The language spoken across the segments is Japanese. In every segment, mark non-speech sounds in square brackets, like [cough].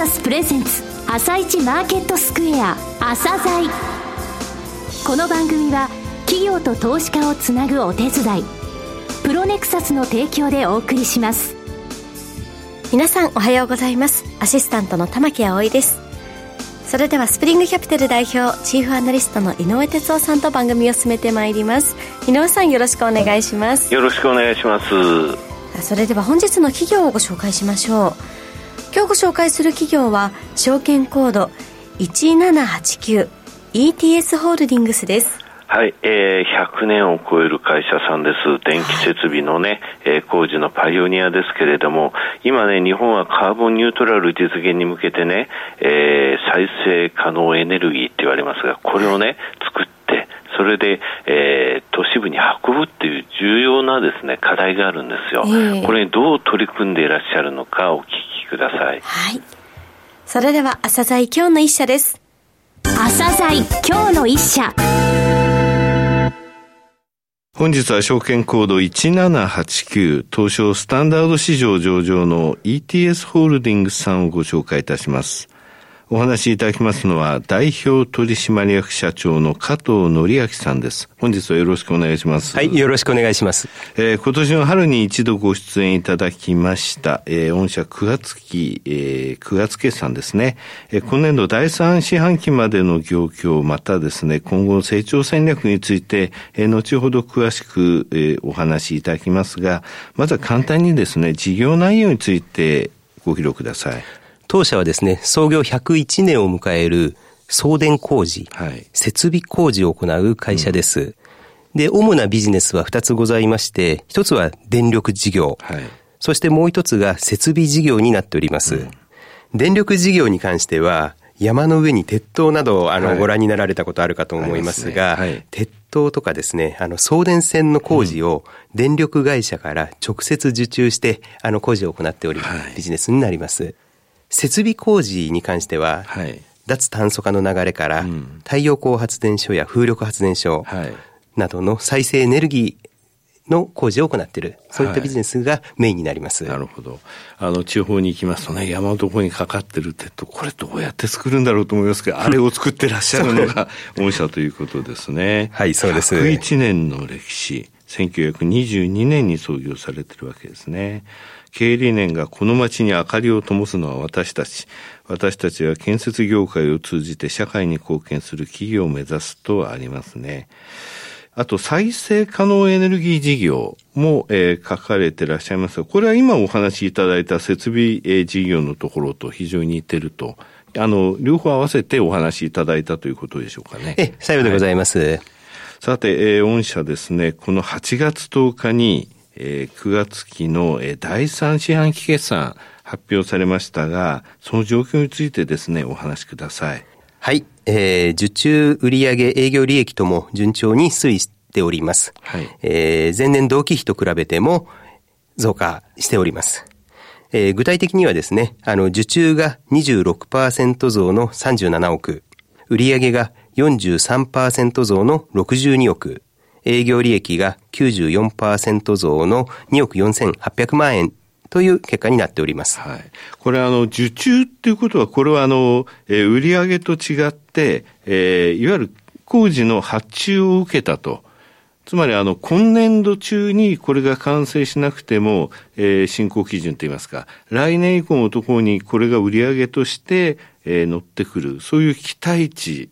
サスプレゼンツ朝一マーケットスクエア朝鮮。この番組は企業と投資家をつなぐお手伝いプロネクサスの提供でお送りします。皆さんおはようございます。アシスタントの玉木葵です。それではスプリングキャピタル代表チーフアナリストの井上哲夫さんと番組を進めてまいります。井上さんよろしくお願いします。よろしくお願いします。それでは本日の企業をご紹介しましょう今日ご紹介する企業は証券コード 1789ETS ホールディングスですはい、えー、100年を超える会社さんです。電気設備のね、はい、えー、工事のパイオニアですけれども、今ね、日本はカーボンニュートラル実現に向けてね、えー、再生可能エネルギーって言われますが、これをね、作って、それで、えー、都市部に運ぶっていう重要なですね、課題があるんですよ。えー、これにどう取り組んでいらっしゃるのかお聞きください。はい。それでは、朝鮮今日の一社です。朝鮮今日の一社。本日は証券コード1789東証スタンダード市場上場の ETS ホールディングスさんをご紹介いたします。お話しいただきますのは、代表取締役社長の加藤則明さんです。本日はよろしくお願いします。はい、よろしくお願いします。えー、今年の春に一度ご出演いただきました、えー、御社9月期、えー、9月決算ですね。えー、今年度第3四半期までの業況、またですね、今後の成長戦略について、えー、後ほど詳しく、えー、お話しいただきますが、まずは簡単にですね、事業内容についてご披露ください。当社はですね、創業101年を迎える送電工事、はい、設備工事を行う会社です。うん、で、主なビジネスは2つございまして、1つは電力事業、はい、そしてもう1つが設備事業になっております。うん、電力事業に関しては、山の上に鉄塔など、あの、はい、ご覧になられたことあるかと思いますが、すね。はい、鉄塔とかですね、あの、送電線の工事を電力会社から直接受注して、あの、工事を行っており、ビジネスになります。設備工事に関しては、はい、脱炭素化の流れから、太陽光発電所や風力発電所などの再生エネルギーの工事を行っている、そういったビジネスがメインになります。はい、なるほど。あの、地方に行きますとね、山のところにかかってる鉄塔、これどうやって作るんだろうと思いますけど、[laughs] あれを作ってらっしゃるのが御社ということですね。はい、そうです。101年の歴史、1922年に創業されてるわけですね。経営理念がこの街に明かりを灯すのは私たち。私たちは建設業界を通じて社会に貢献する企業を目指すとありますね。あと、再生可能エネルギー事業も、えー、書かれてらっしゃいますが、これは今お話しいただいた設備、えー、事業のところと非常に似てると。あの、両方合わせてお話しいただいたということでしょうかね。え、さようでございます。はい、さて、えー、御社ですね、この8月10日に、えー、9月期の、えー、第3四半期決算発表されましたが、その状況についてですね、お話しください。はい。えー、受注売上営業利益とも順調に推移しております。はい。えー、前年同期比と比べても増加しております。えー、具体的にはですね、あの、受注が26%増の37億、売上が43%増の62億、営業利益が94%増の2億4800万円という結果になっております。はい。これあの、受注っていうことは、これはあの、えー、売上と違って、えー、いわゆる工事の発注を受けたと。つまりあの、今年度中にこれが完成しなくても、えー、進行基準といいますか、来年以降のところにこれが売上として、えー、乗ってくる、そういう期待値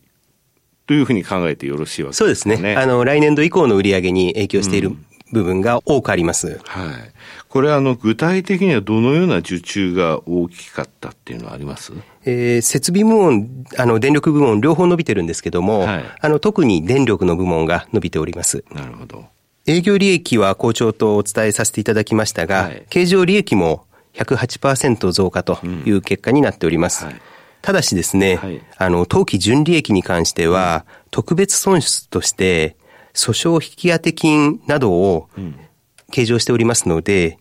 というふうに考えてよろしいわけですね。そうですね。あの、来年度以降の売り上げに影響している、部分が多くあります。はい。これあの、具体的にはどのような受注が大きかったっていうのはあります？えー、設備部門、あの、電力部門両方伸びてるんですけども、はい、あの、特に電力の部門が伸びております。なるほど。営業利益は好調とお伝えさせていただきましたが、はい、経常利益も108%増加という結果になっております。うんはいただしですね、はい、あの、当期純利益に関しては、特別損失として、訴訟引当金などを計上しておりますので、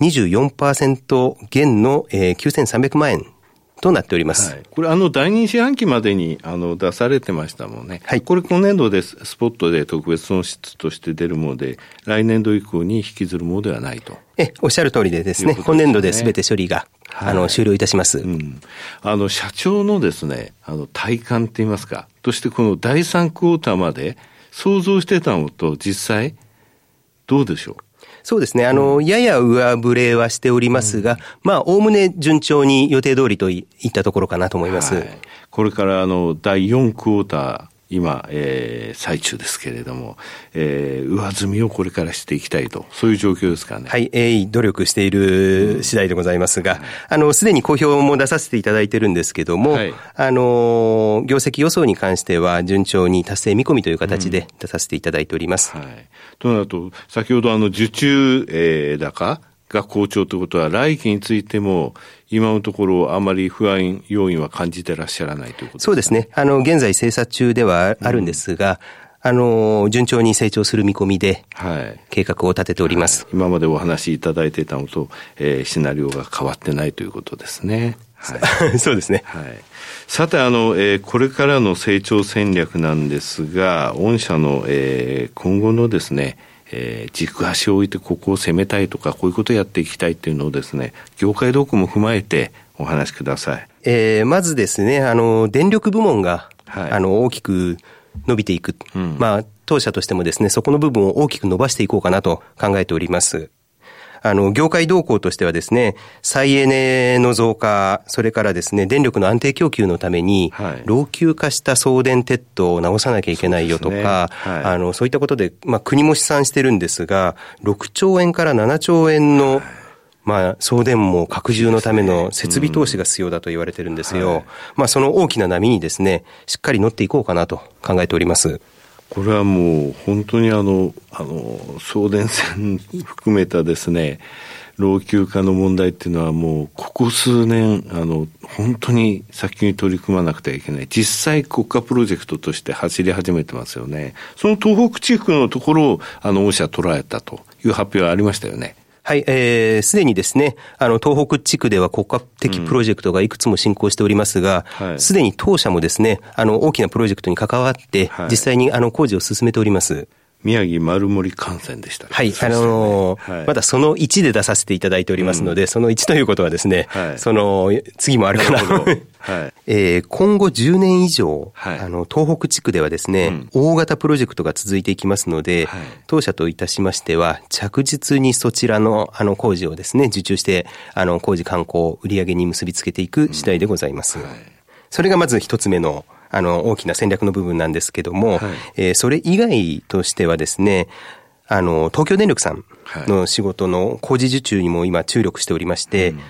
24%減の、えー、9300万円となっております。はい、これ、あの、第二四半期までに、あの、出されてましたもんね。はい。これ、今年度でスポットで特別損失として出るもので、来年度以降に引きずるものではないと。え、おっしゃる通りでですね、すね今年度で全て処理が、はい、あの、終了いたします。うん。あの、社長のですね、あの、体感って言いますか、としてこの第3クォーターまで想像してたのと実際、どうでしょう？そうですね。あの、やや上振れはしておりますが、うん、まあ、おおむね順調に予定通りといったところかなと思います。はい、これから、あの、第4クォーター、今、えー、最中ですけれども、えー、上積みをこれからしていきたいと、そういう状況ですかね。はい、鋭意努力している次第でございますが、うん、あの、すでに公表も出させていただいてるんですけども、はい、あの、業績予想に関しては順調に達成見込みという形で出させていただいております。うん、はい。となると、先ほどあの、受注、えー、高が好調ということは、来期についても、今のところあまり不安要因は感じてらっしゃらないということですか、そうですね。あの、現在精査中ではあるんですが、うん、あの、順調に成長する見込みで、はい。計画を立てております、はい、今までお話しいただいていたのと、えー、シナリオが変わってないということですね。はい。[laughs] そうですね。はい。さて、あの、えー、これからの成長戦略なんですが、御社の、えー、今後のですね、えー、軸足を置いてここを攻めたいとか、こういうことをやっていきたいっていうのをですね、業界動向も踏まえてお話しください。えー、まずですね、あの、電力部門が、はい、あの、大きく伸びていく。うん、まあ、当社としてもですね、そこの部分を大きく伸ばしていこうかなと考えております。あの、業界動向としてはですね、再エネの増加、それからですね、電力の安定供給のために、老朽化した送電鉄塔を直さなきゃいけないよとか、そう、ね。はい、あの、そういったことで、まあ、国も試算してるんですが、6兆円から7兆円の、まあ、送電網拡充のための設備投資が必要だと言われてるんですよ。まあ、その大きな波にですね、しっかり乗っていこうかなと考えております。これはもう本当にあの、あの、送電線 [laughs] 含めたですね、老朽化の問題っていうのはもうここ数年、あの、本当に早急に取り組まなくてはいけない。実際国家プロジェクトとして走り始めてますよね。その東北地区のところを、あの、御社捉えたという発表がありましたよね。はい、えー、すでにですね、あの、東北地区では国家的プロジェクトがいくつも進行しておりますが、す、で、に当社もですね、あの、大きなプロジェクトに関わって、実際にあの、工事を進めております。宮城丸森幹線でした、ね、はい。あのーはい、まだその1で出させていただいておりますので、うん、その1ということはですね、はい、その、次もあるかな。なはい。えー、今後10年以上、はい、あの、東北地区ではですね、うん、大型プロジェクトが続いていきますので、はい、当社といたしましては、着実にそちらの、あの、工事をですね、受注して、あの、工事観光、売上に結びつけていく次第でございます。うんはい、それがまず一つ目の、あの、大きな戦略の部分なんですけども、はい、えー、それ以外としてはですね、あの、東京電力さんの仕事の工事受注にも今注力しておりまして、うん。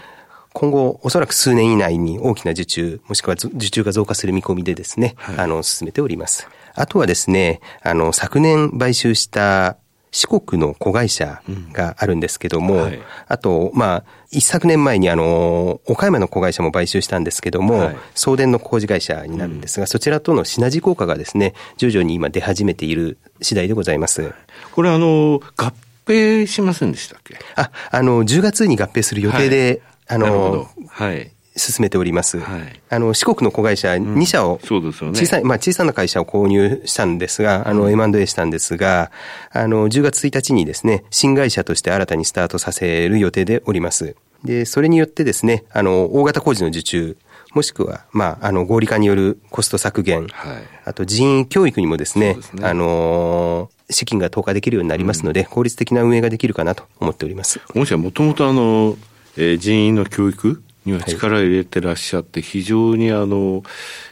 今後、おそらく数年以内に大きな受注、もしくは受注が増加する見込みでですね、はい、あの、進めております。あとはですね、あの、昨年買収した四国の子会社があるんですけども、うんはい、あと、まあ、一昨年前にあの、岡山の子会社も買収したんですけども、はい、送電の工事会社になるんですが、うん、そちらとのシナジー効果がですね、徐々に今出始めている次第でございます。これあの、合併しませんでしたっけ？あ、あの、10月に合併する予定で、はい、あの、はい。進めております。はい、あの、四国の子会社2社を、そうですよね。小さい、まあ小さな会社を購入したんですが、あの、M&A したんですが、あの、10月1日にですね、新会社として新たにスタートさせる予定でおります。で、それによってですね、あの、大型工事の受注、もしくは、まあ、あの、合理化によるコスト削減、はい、あと人員教育にもですね、すねあの資金が投下できるようになりますので、うん、効率的な運営ができるかなと思っております。もしはもともとあの、えー、人員の教育には力を入れてらっしゃって、非常にあの、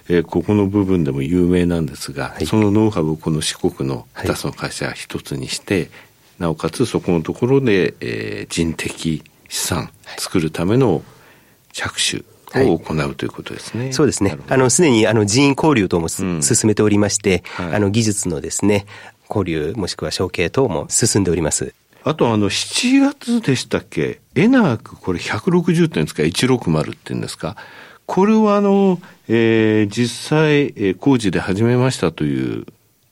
えー、ここの部分でも有名なんですが、はい、そのノウハウをこの四国の2つの会社一つにして、はい、なおかつそこのところで、えー、人的資産作るための着手を行うということですね。そうですね。あの、すでにあの人員交流等も、うん、進めておりまして、はい、あの技術のですね、交流もしくは承継等も進んでおります。あとあの、7月でしたっけ？エナーク、これ160点ですか ?160 って言うんですか？これはあの、えー、実際、えー、工事で始めましたという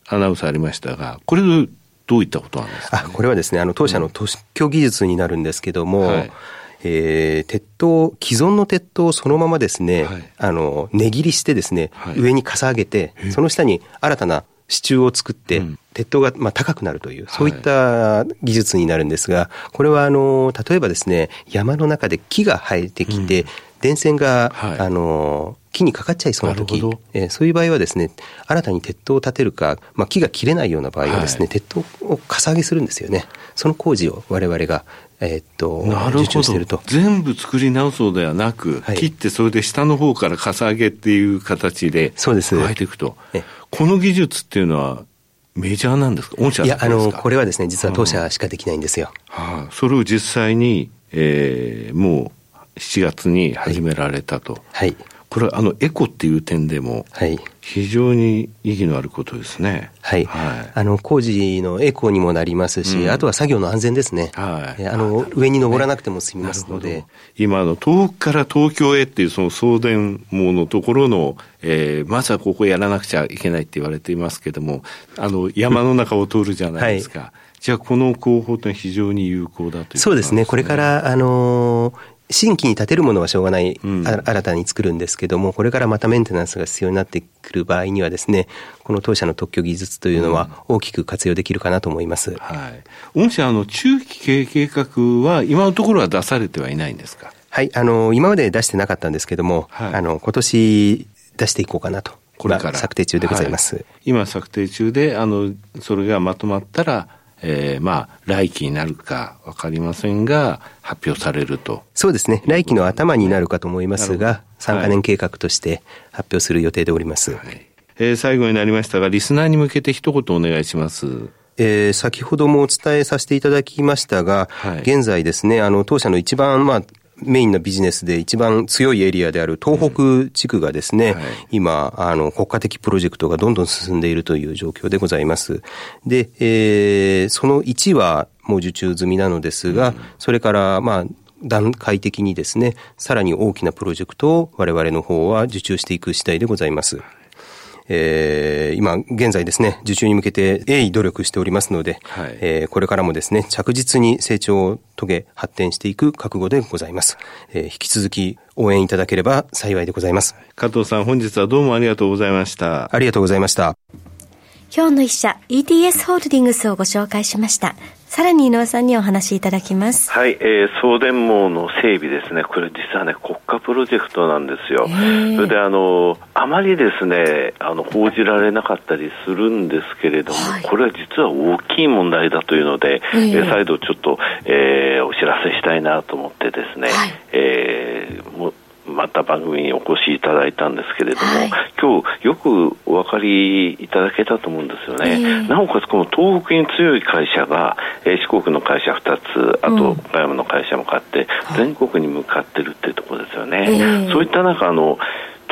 アナウンスありましたが、これどういったことなんですか、ね、あこれはですね、あの、当社の特許技術になるんですけども、うんはい。えー、鉄塔、既存の鉄塔をそのままですね、はい、あの、値切りしてですね、はい、上にかさ上げて、その下に新たな支柱を作って、うん、鉄塔がまあ高くなるという、そういった技術になるんですが、これはあの、例えばですね、山の中で木が生えてきて、うん、電線が、はい、あの、木にかかっちゃいそうな時、えー、そういう場合はですね、新たに鉄塔を建てるか、まあ、木が切れないような場合はですね、はい、鉄塔をかさ上げするんですよね。その工事を我々が、えー、っと、なるほど。全部作り直そうではなく、はい、切ってそれで下の方からかさ上げっていう形で、そうです。加えていくと。この技術っていうのは、メジャーなんですか？御社いや、あの、これはですね、実は当社しかできないんですよ。はあ、それを実際に、えー、もう、7月に始められたと。はい。これはあのエコっていう点でも、非常に意義のあることですね。はい。はい、あの工事のエコにもなりますし、うん、あとは作業の安全ですね。はい。あの上に登らなくても済みますので。今の遠くから東京へっていうその送電網のところの、えー、まずはここやらなくちゃいけないって言われていますけども、あの山の中を通るじゃないですか。[laughs] はいじゃあ、この工法というのは非常に有効だという、ね、そうですね。これから、あのー、新規に建てるものはしょうがない、うん、新たに作るんですけども、これからまたメンテナンスが必要になってくる場合にはですね、この当社の特許技術というのは大きく活用できるかなと思います。うん、はい。御社、あの、中期経営計画は今のところは出されてはいないんですか？はい、あの、今まで出してなかったんですけども、はい、あの、今年出していこうかなと。これから。策定中でございます。はい、今策定中で、あの、それがまとまったら、えー、まあ、来期になるかわかりませんが、発表されると。そうですね。来期の頭になるかと思いますが、3カ年計画として発表する予定でおります。はい、えー、最後になりましたが、リスナーに向けて一言お願いします。えー、先ほどもお伝えさせていただきましたが、はい、現在ですね、あの、当社の一番、まあ、メインのビジネスで一番強いエリアである東北地区がですね、はい、今、あの、国家的プロジェクトがどんどん進んでいるという状況でございます。で、えー、その1はもう受注済みなのですが、うん、それから、まあ、段階的にですね、さらに大きなプロジェクトを我々の方は受注していく次第でございます。えー、今現在ですね、受注に向けて鋭意努力しておりますので、はい、えー、これからもですね、着実に成長を遂げ発展していく覚悟でございます。えー、引き続き応援いただければ幸いでございます。加藤さん、本日はどうもありがとうございました。ありがとうございました。今日の一社 ETS ホールディングスをご紹介しました。さらに井上さんにお話しいただきます。はい、えー、送電網の整備ですね。これ実はね、国家プロジェクトなんですよ。それであの、あまりですね、あの、報じられなかったりするんですけれども、はい、これは実は大きい問題だというので、えー、再度ちょっと、えー、お知らせしたいなと思ってですね、はい、えー、もまた番組にお越しいただいたんですけれども、はい、今日よくお分かりいただけたと思うんですよね、えー、なおかつこの東北に強い会社が、えー、四国の会社2つあと岡山の会社も買って、全国に向かってるっていうところですよね、えー、そういった中あの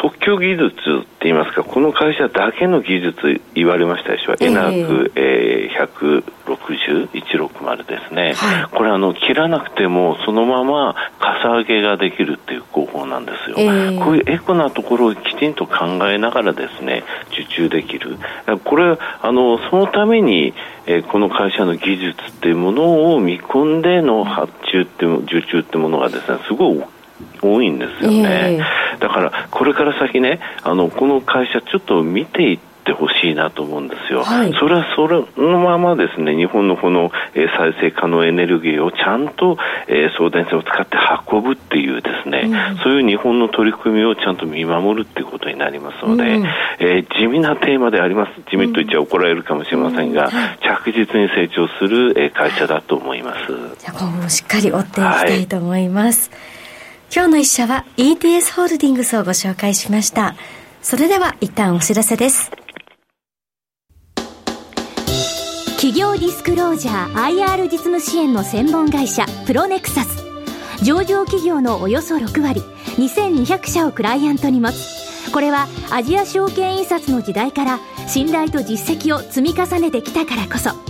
特許技術って言いますか、この会社だけの技術言われましたでしょ、えー、エナーク、えー、160、160ですね、はい、これあの、切らなくても、そのままかさ上げができるっていう工法なんですよ、えー、こういうエコなところをきちんと考えながらですね、受注できる。これ、あの、そのために、えー、この会社の技術っていうものを見込んでの発注って、受注ってものがですね、すごい多いんですよね、えー、だからこれから先ねあのこの会社ちょっと見ていってほしいなと思うんですよ、はい、それはそれのままですね日本のこの、えー、再生可能エネルギーをちゃんと、えー、送電線を使って運ぶっていうですね、うん、そういう日本の取り組みをちゃんと見守るっていうことになりますので、うん、えー、地味なテーマであります。地味と言っちゃ怒られるかもしれませんが、うん、着実に成長する、えー、会社だと思います。じゃあ今後もしっかり追っていきたいと思います、はい、今日の一社は ETS ホールディングスをご紹介しました。それでは一旦お知らせです。企業ディスクロージャー IR 実務支援の専門会社プロネクサス。上場企業のおよそ6割2200社をクライアントに持つ。これはアジア証券印刷の時代から信頼と実績を積み重ねてきたからこそ。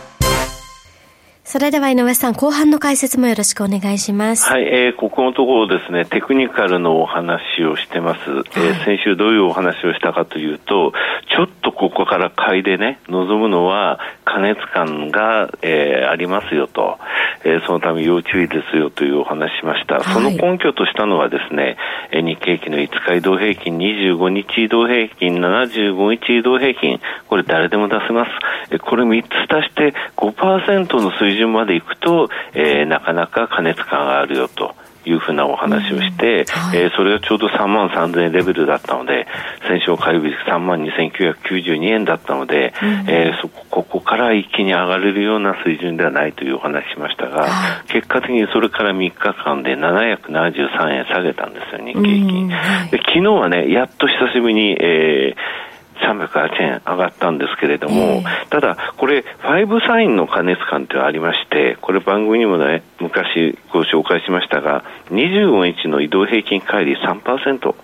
それでは井上さん、後半の解説もよろしくお願いします。はい、えー、ここのところですね、テクニカルのお話をしてます。はい、えー、先週どういうお話をしたかというと、ちょっとここから買いでね、望むのは過熱感が、えー、ありますよと、えー、そのため要注意ですよというお話しました。はい、その根拠としたのはですね、えー、日経期の5日移動平均、25日移動平均、75日移動平均、これ誰でも出せます。えー、これ3つ足して5%の水準準までいくと、えー、なかなか加熱感があるよと。いうふうなお話をして、うん。はい、えー、それがちょうど3万3000円レベルだったので、先週火曜日3万2992円だったので、うん、えー、そこここから一気に上がれるような水準ではないというお話しましたが、はい、結果的にそれから3日間で773円下げたんですよ、日経平均。はい、で昨日はね、やっと久しぶりに、えー308円上がったんですけれども、ただ、これ、5サインの加熱感というのがありまして、これ番組にもね、昔ご紹介しましたが、25日の移動平均乖離3%、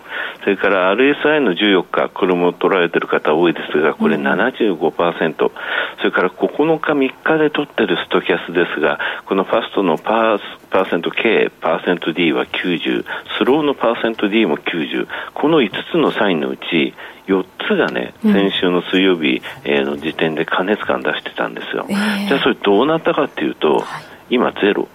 それから RSI の14日、これも取られている方多いですが、これ75%、うん、それから9日、3日で取っているストキャスですが、このファストのパーパーセント K、パーセント D は90、スローのパーセント D も90、この5つのサインのうち、4つがね、先週の水曜日の時点で加熱感出してたんですよ。えー、じゃあそれどうなったかっていうと、はい、今ゼロ。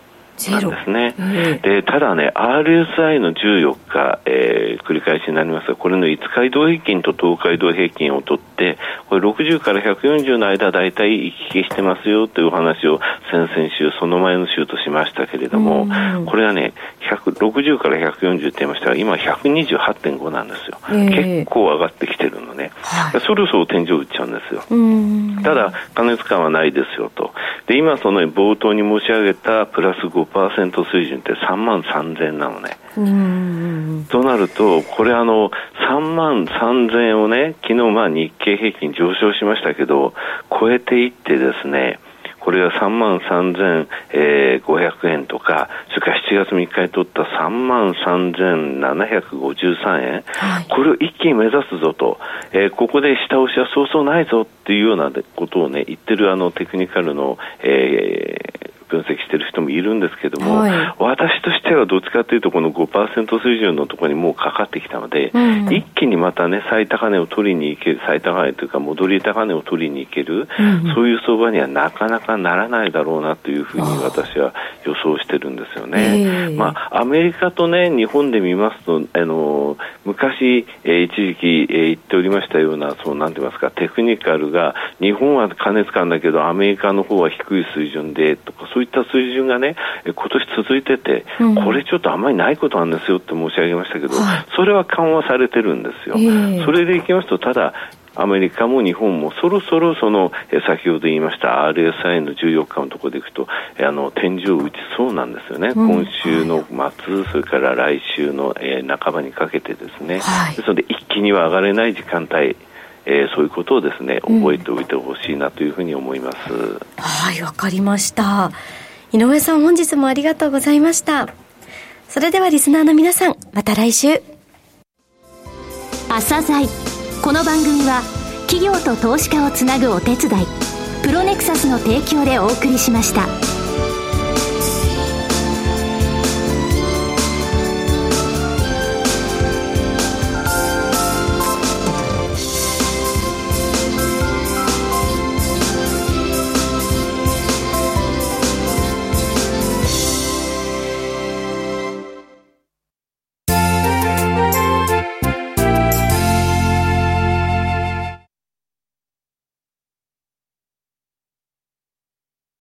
なんですね。で、ただね、RSI の14日、えー、繰り返しになりますが、これの5日移動平均と10日移動平均を取って、これ60から140の間、だいたい行き来してますよというお話を先々週、その前の週としましたけれども、これはね、60から140って言いましたが、今128.5なんですよ。えー、結構上がってきてるのね。はい、そろそろ天井打っちゃうんですよ。ただ、加熱感はないですよと。で、今その冒頭に申し上げたプラス5%水準って3万3000なのね。となると、これあの、3万3000円をね、昨日まあ日経平均上昇しましたけど、超えていってですね、これが3万3500円とか、それから7月3日に取った3万3753円、はい、これを一気に目指すぞと、えー、ここで下押しはそうそうないぞっていうようなことをね、言ってるあのテクニカルの、えー分析している人もいるんですけども、はい、私としてはどっちかというとこの5%水準のところにもうかかってきたので、うん、一気にまたね最高値を取りに行ける最高値というか戻り高値を取りに行ける、うん、そういう相場にはなかなかならないだろうなというふうに私は予想してるんですよね。まあアメリカとね日本で見ますとあの昔、えー、一時期、えー、言っておりましたようなそうなんて言いますかテクニカルが日本は加熱感だけどアメリカの方は低い水準でとかそうそういった水準がね、今年続いてて、うん、これちょっとあんまりないことなんですよって申し上げましたけど、はい、それは緩和されてるんですよ。えー、それでいきますと、ただ、アメリカも日本もそろそろその先ほど言いました RSI の14日のところでいくとあの天井打ちそうなんですよね、うん、今週の末、それから来週の、え半ばにかけてですね、はい、ですので一気には上がれない時間帯えー、そういうことをですね覚えておいてほしいなというふうに思います、うん、はいわかりました。井上さん本日もありがとうございました。それではリスナーの皆さんまた来週。朝鮮。この番組は企業と投資家をつなぐお手伝いプロネクサスの提供でお送りしました。